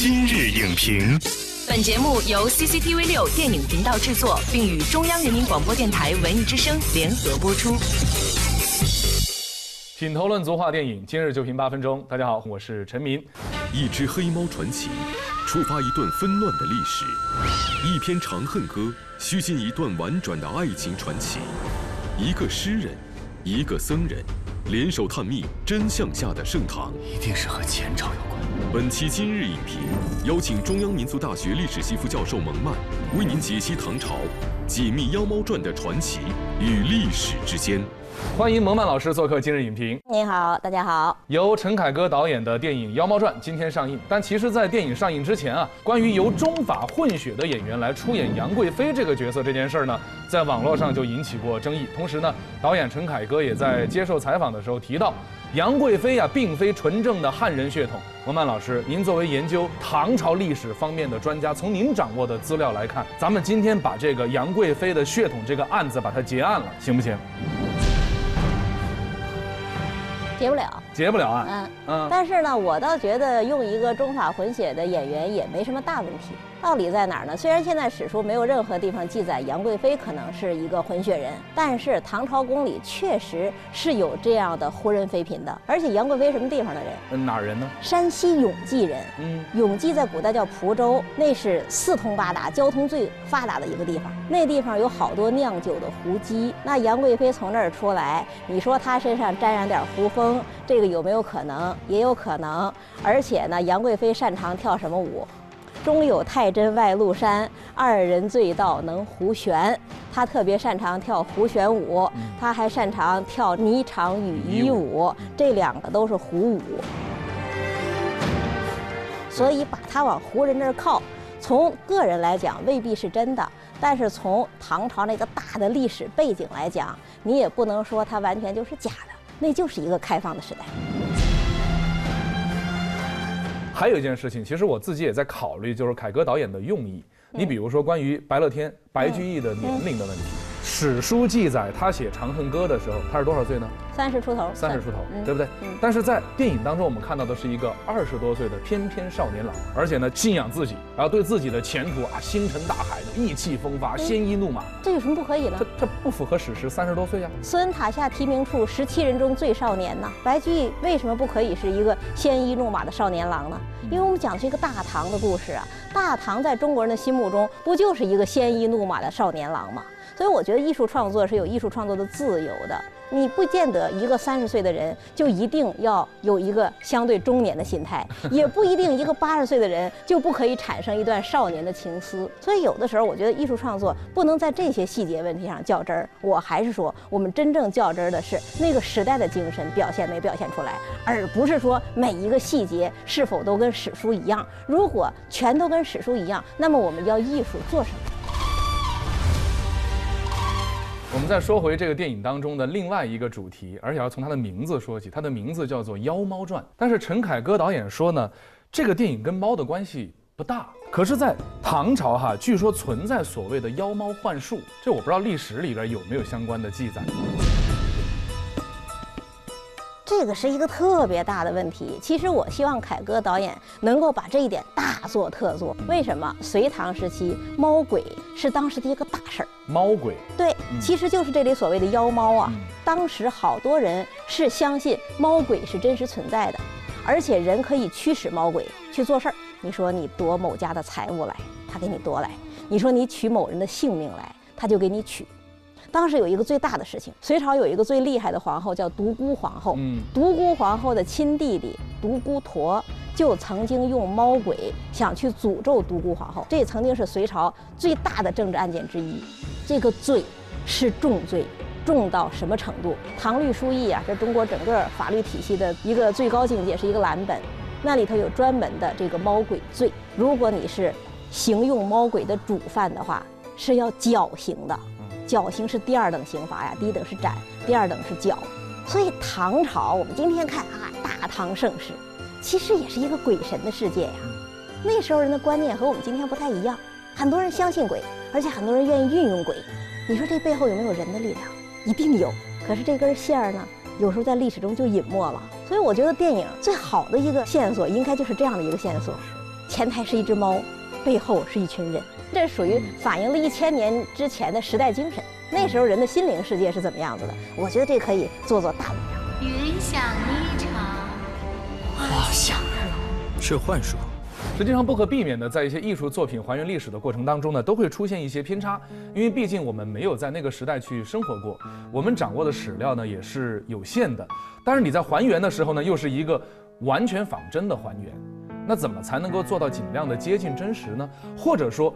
今日影评，本节目由 CCTV 六电影频道制作，并与中央人民广播电台文艺之声联合播出。品头论足话电影，今日就评八分钟。大家好，我是陈明。一只黑猫传奇，触发一段纷乱的历史；一篇长恨歌，虚进一段婉转的爱情传奇。一个诗人，一个僧人，联手探秘真相下的盛唐。一定是和前朝有关。本期今日影评邀请中央民族大学历史系副教授蒙曼，为您解析唐朝，解密《妖猫传》的传奇与历史之间。欢迎蒙曼老师做客今日影评。您好，大家好。由陈凯歌导演的电影《妖猫传》今天上映，但其实，在电影上映之前啊，关于由中法混血的演员来出演杨贵妃这个角色这件事儿呢，在网络上就引起过争议。同时呢，导演陈凯歌也在接受采访的时候提到，杨贵妃啊，并非纯正的汉人血统。蒙曼老师，您作为研究唐朝历史方面的专家，从您掌握的资料来看，咱们今天把这个杨贵妃的血统这个案子把它结案了，行不行？给不了，结不了案。嗯嗯，但是呢，我倒觉得用一个中法混血的演员也没什么大问题。道理在哪儿呢？虽然现在史书没有任何地方记载杨贵妃可能是一个混血人，但是唐朝宫里确实是有这样的胡人妃嫔的。而且杨贵妃什么地方的人？嗯，哪儿人呢？山西永济人。嗯，永济在古代叫蒲州，那是四通八达、交通最发达的一个地方。那地方有好多酿酒的胡姬。那杨贵妃从那儿出来，你说她身上沾染点胡风，这个有没有可能？也有可能。而且呢，杨贵妃擅长跳什么舞？中有太真外露山，二人醉倒能胡旋。她特别擅长跳胡旋舞，她还擅长跳霓裳羽衣舞，这两个都是胡舞。所以把她往胡人那儿靠，从个人来讲未必是真的，但是从唐朝那个大的历史背景来讲，你也不能说他完全就是假的，那就是一个开放的时代。还有一件事情，其实我自己也在考虑，就是凯歌导演的用意。你比如说，关于白乐天、白居易的年龄的问题。史书记载，他写《长恨歌》的时候，他是多少岁呢？三十出头。三十出头，对不对？但是在电影当中，我们看到的是一个二十多岁的翩翩少年郎，而且呢，信仰自己，然后对自己的前途啊，星辰大海的意气风发，鲜衣怒马。这有什么不可以呢？这这不符合史实，三十多岁呀。斯文塔下提名处，十七人中最少年呐。白居易为什么不可以是一个鲜衣怒马的少年郎呢？因为我们讲的是一个大唐的故事啊。大唐在中国人的心目中，不就是一个鲜衣怒马的少年郎吗？所以我觉得艺术创作是有艺术创作的自由的，你不见得一个三十岁的人就一定要有一个相对中年的心态，也不一定一个八十岁的人就不可以产生一段少年的情思。所以有的时候，我觉得艺术创作不能在这些细节问题上较真儿。我还是说，我们真正较真儿的是那个时代的精神表现没表现出来，而不是说每一个细节是否都跟史书一样。如果全都跟史书一样，那么我们要艺术做什么？再说回这个电影当中的另外一个主题，而且要从它的名字说起。它的名字叫做《妖猫传》，但是陈凯歌导演说呢，这个电影跟猫的关系不大。可是，在唐朝哈，据说存在所谓的妖猫幻术，这我不知道历史里边有没有相关的记载。这个是一个特别大的问题。其实我希望凯歌导演能够把这一点大做特做。为什么？隋唐时期，猫鬼是当时的一个大事儿。猫鬼？对，其实就是这里所谓的妖猫啊。当时好多人是相信猫鬼是真实存在的，而且人可以驱使猫鬼去做事儿。你说你夺某家的财物来，他给你夺来；你说你取某人的性命来，他就给你取。当时有一个最大的事情，隋朝有一个最厉害的皇后叫独孤皇后。嗯，独孤皇后的亲弟弟独孤陀就曾经用猫鬼想去诅咒独孤皇后，这曾经是隋朝最大的政治案件之一。这个罪是重罪，重到什么程度？《唐律疏议》啊，这中国整个法律体系的一个最高境界，是一个蓝本，那里头有专门的这个猫鬼罪。如果你是行用猫鬼的主犯的话，是要绞刑的。绞刑是第二等刑罚呀，第一等是斩，第二等是绞。所以唐朝，我们今天看啊，大唐盛世，其实也是一个鬼神的世界呀。那时候人的观念和我们今天不太一样，很多人相信鬼，而且很多人愿意运用鬼。你说这背后有没有人的力量？一定有。可是这根线儿呢，有时候在历史中就隐没了。所以我觉得电影最好的一个线索，应该就是这样的一个线索。前台是一只猫，背后是一群人，这属于反映了一千年之前的时代精神。那时候人的心灵世界是怎么样子的？我觉得这可以做做大文章。云想衣裳花想是幻术。实际上不可避免的，在一些艺术作品还原历史的过程当中呢，都会出现一些偏差，因为毕竟我们没有在那个时代去生活过，我们掌握的史料呢也是有限的。但是你在还原的时候呢，又是一个完全仿真的还原，那怎么才能够做到尽量的接近真实呢？或者说，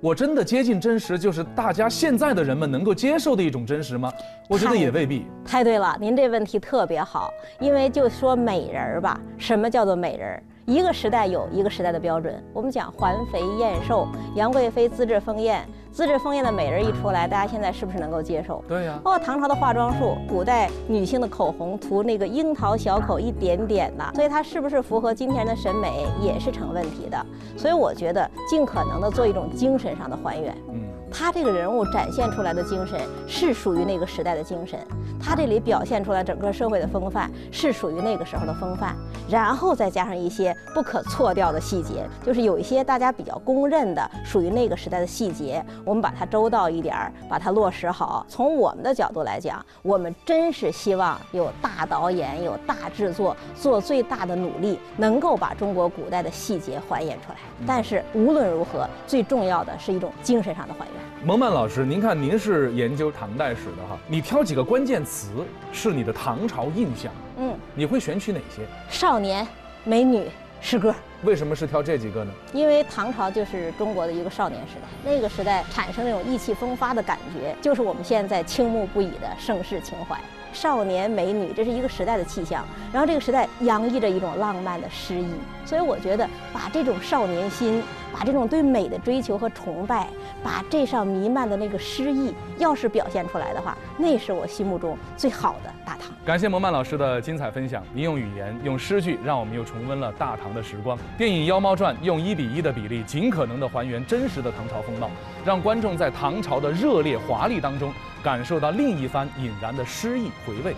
我真的接近真实，就是大家现在的人们能够接受的一种真实吗？我觉得也未必。太对了，您这问题特别好，因为就说美人儿吧，什么叫做美人儿？一个时代有一个时代的标准。我们讲环肥燕瘦，杨贵妃资质丰艳，资质丰艳的美人一出来，大家现在是不是能够接受？对呀。哦，唐朝的化妆术，古代女性的口红涂那个樱桃小口一点点的，所以它是不是符合今天人的审美也是成问题的。所以我觉得尽可能的做一种精神上的还原。嗯。他这个人物展现出来的精神是属于那个时代的精神，他这里表现出来整个社会的风范是属于那个时候的风范，然后再加上一些不可错掉的细节，就是有一些大家比较公认的属于那个时代的细节，我们把它周到一点儿，把它落实好。从我们的角度来讲，我们真是希望有大导演、有大制作，做最大的努力，能够把中国古代的细节还原出来。但是无论如何，最重要的是一种精神上的还原。蒙曼老师，您看您是研究唐代史的哈，你挑几个关键词是你的唐朝印象，嗯，你会选取哪些？少年、美女、诗歌。为什么是挑这几个呢？因为唐朝就是中国的一个少年时代，那个时代产生那种意气风发的感觉，就是我们现在倾慕不已的盛世情怀。少年美女，这是一个时代的气象，然后这个时代洋溢着一种浪漫的诗意，所以我觉得把这种少年心，把这种对美的追求和崇拜，把这上弥漫的那个诗意，要是表现出来的话，那是我心目中最好的大唐。感谢蒙曼老师的精彩分享，您用语言、用诗句，让我们又重温了大唐的时光。电影《妖猫传》用一比一的比例，尽可能的还原真实的唐朝风貌，让观众在唐朝的热烈华丽当中。感受到另一番引燃的诗意回味。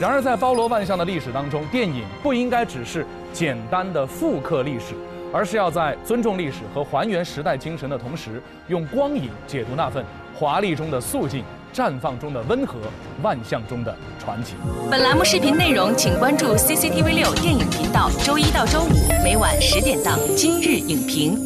然而，在包罗万象的历史当中，电影不应该只是简单的复刻历史，而是要在尊重历史和还原时代精神的同时，用光影解读那份华丽中的素净、绽放中的温和、万象中的传奇。本栏目视频内容，请关注 CCTV 六电影频道，周一到周五每晚十点档《今日影评》。